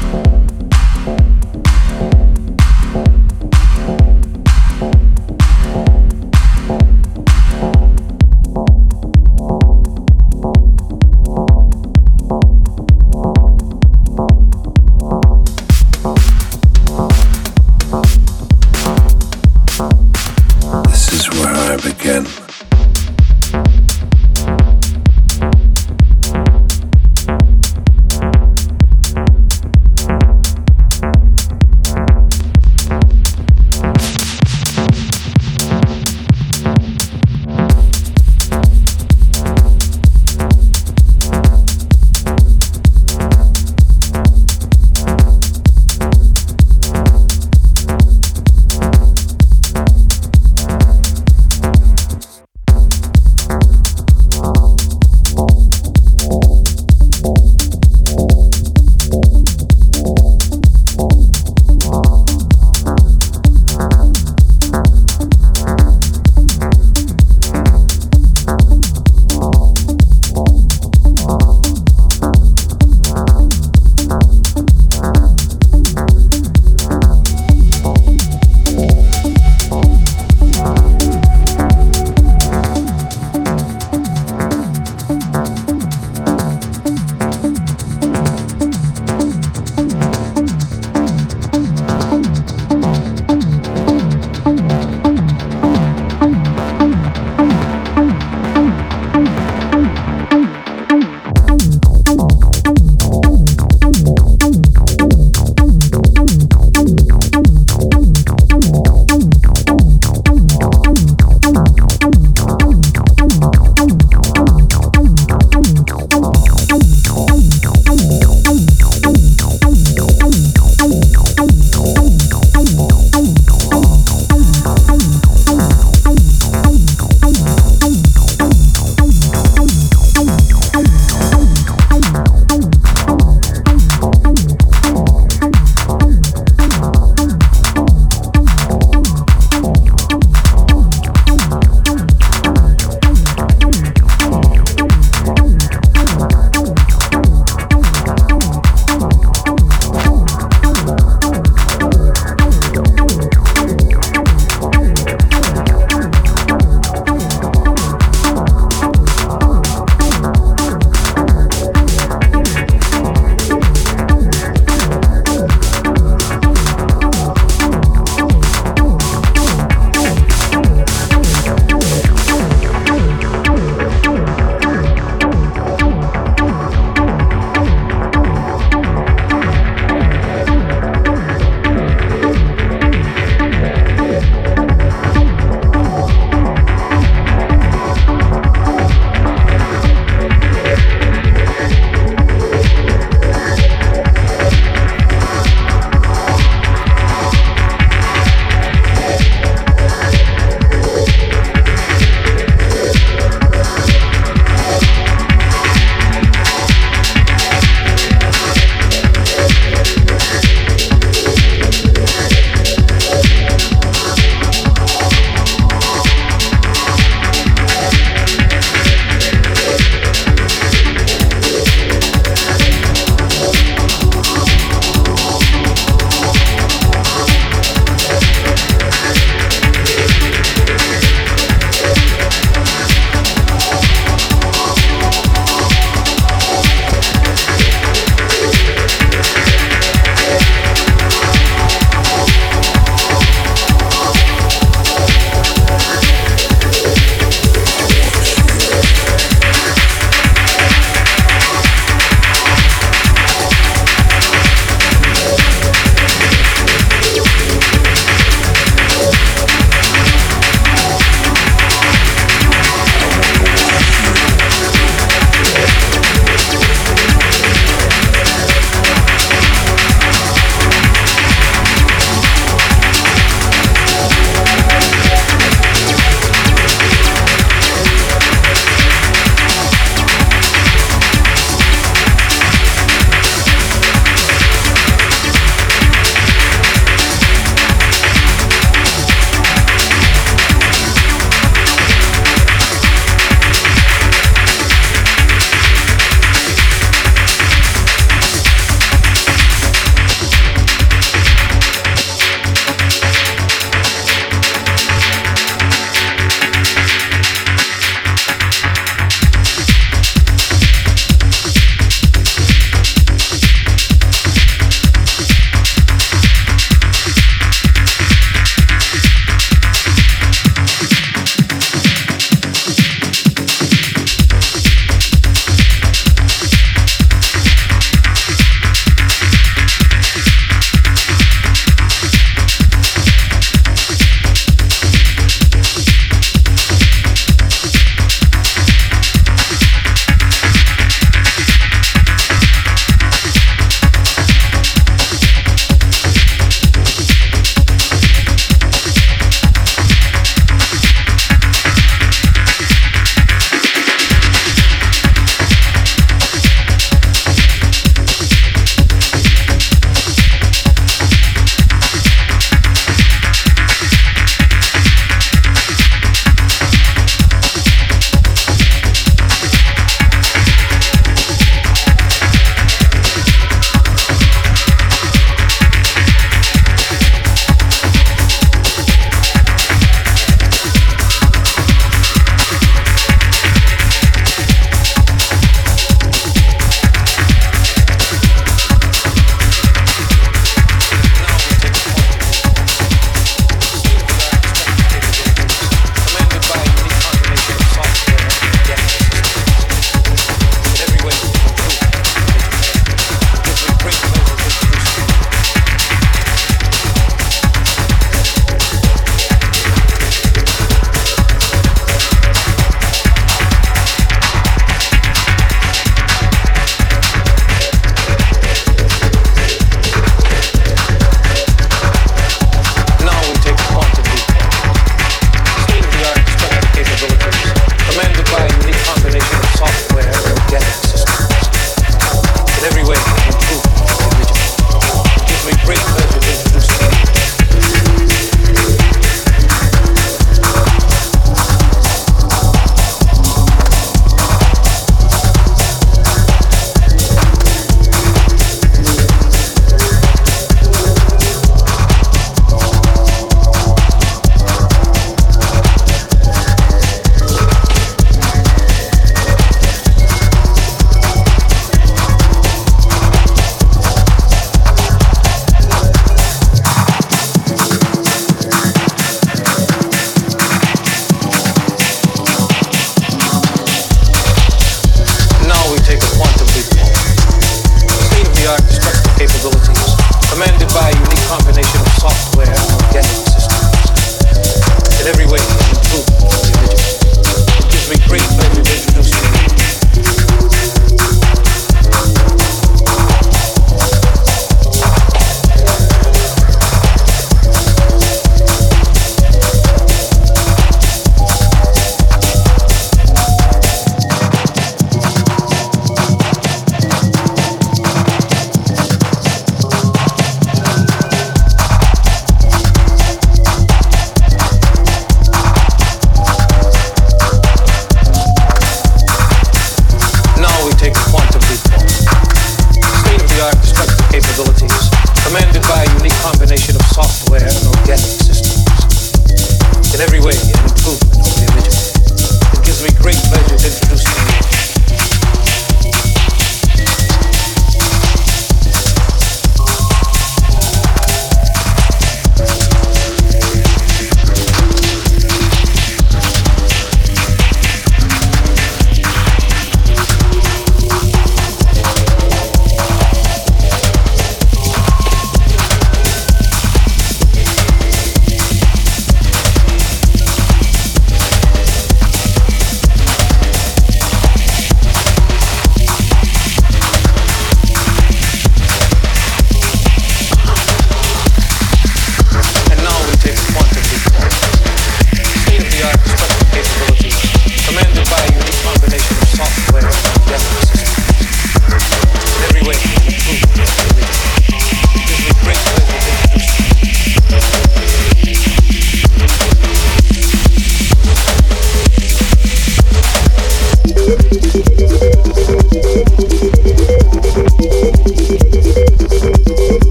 Bye.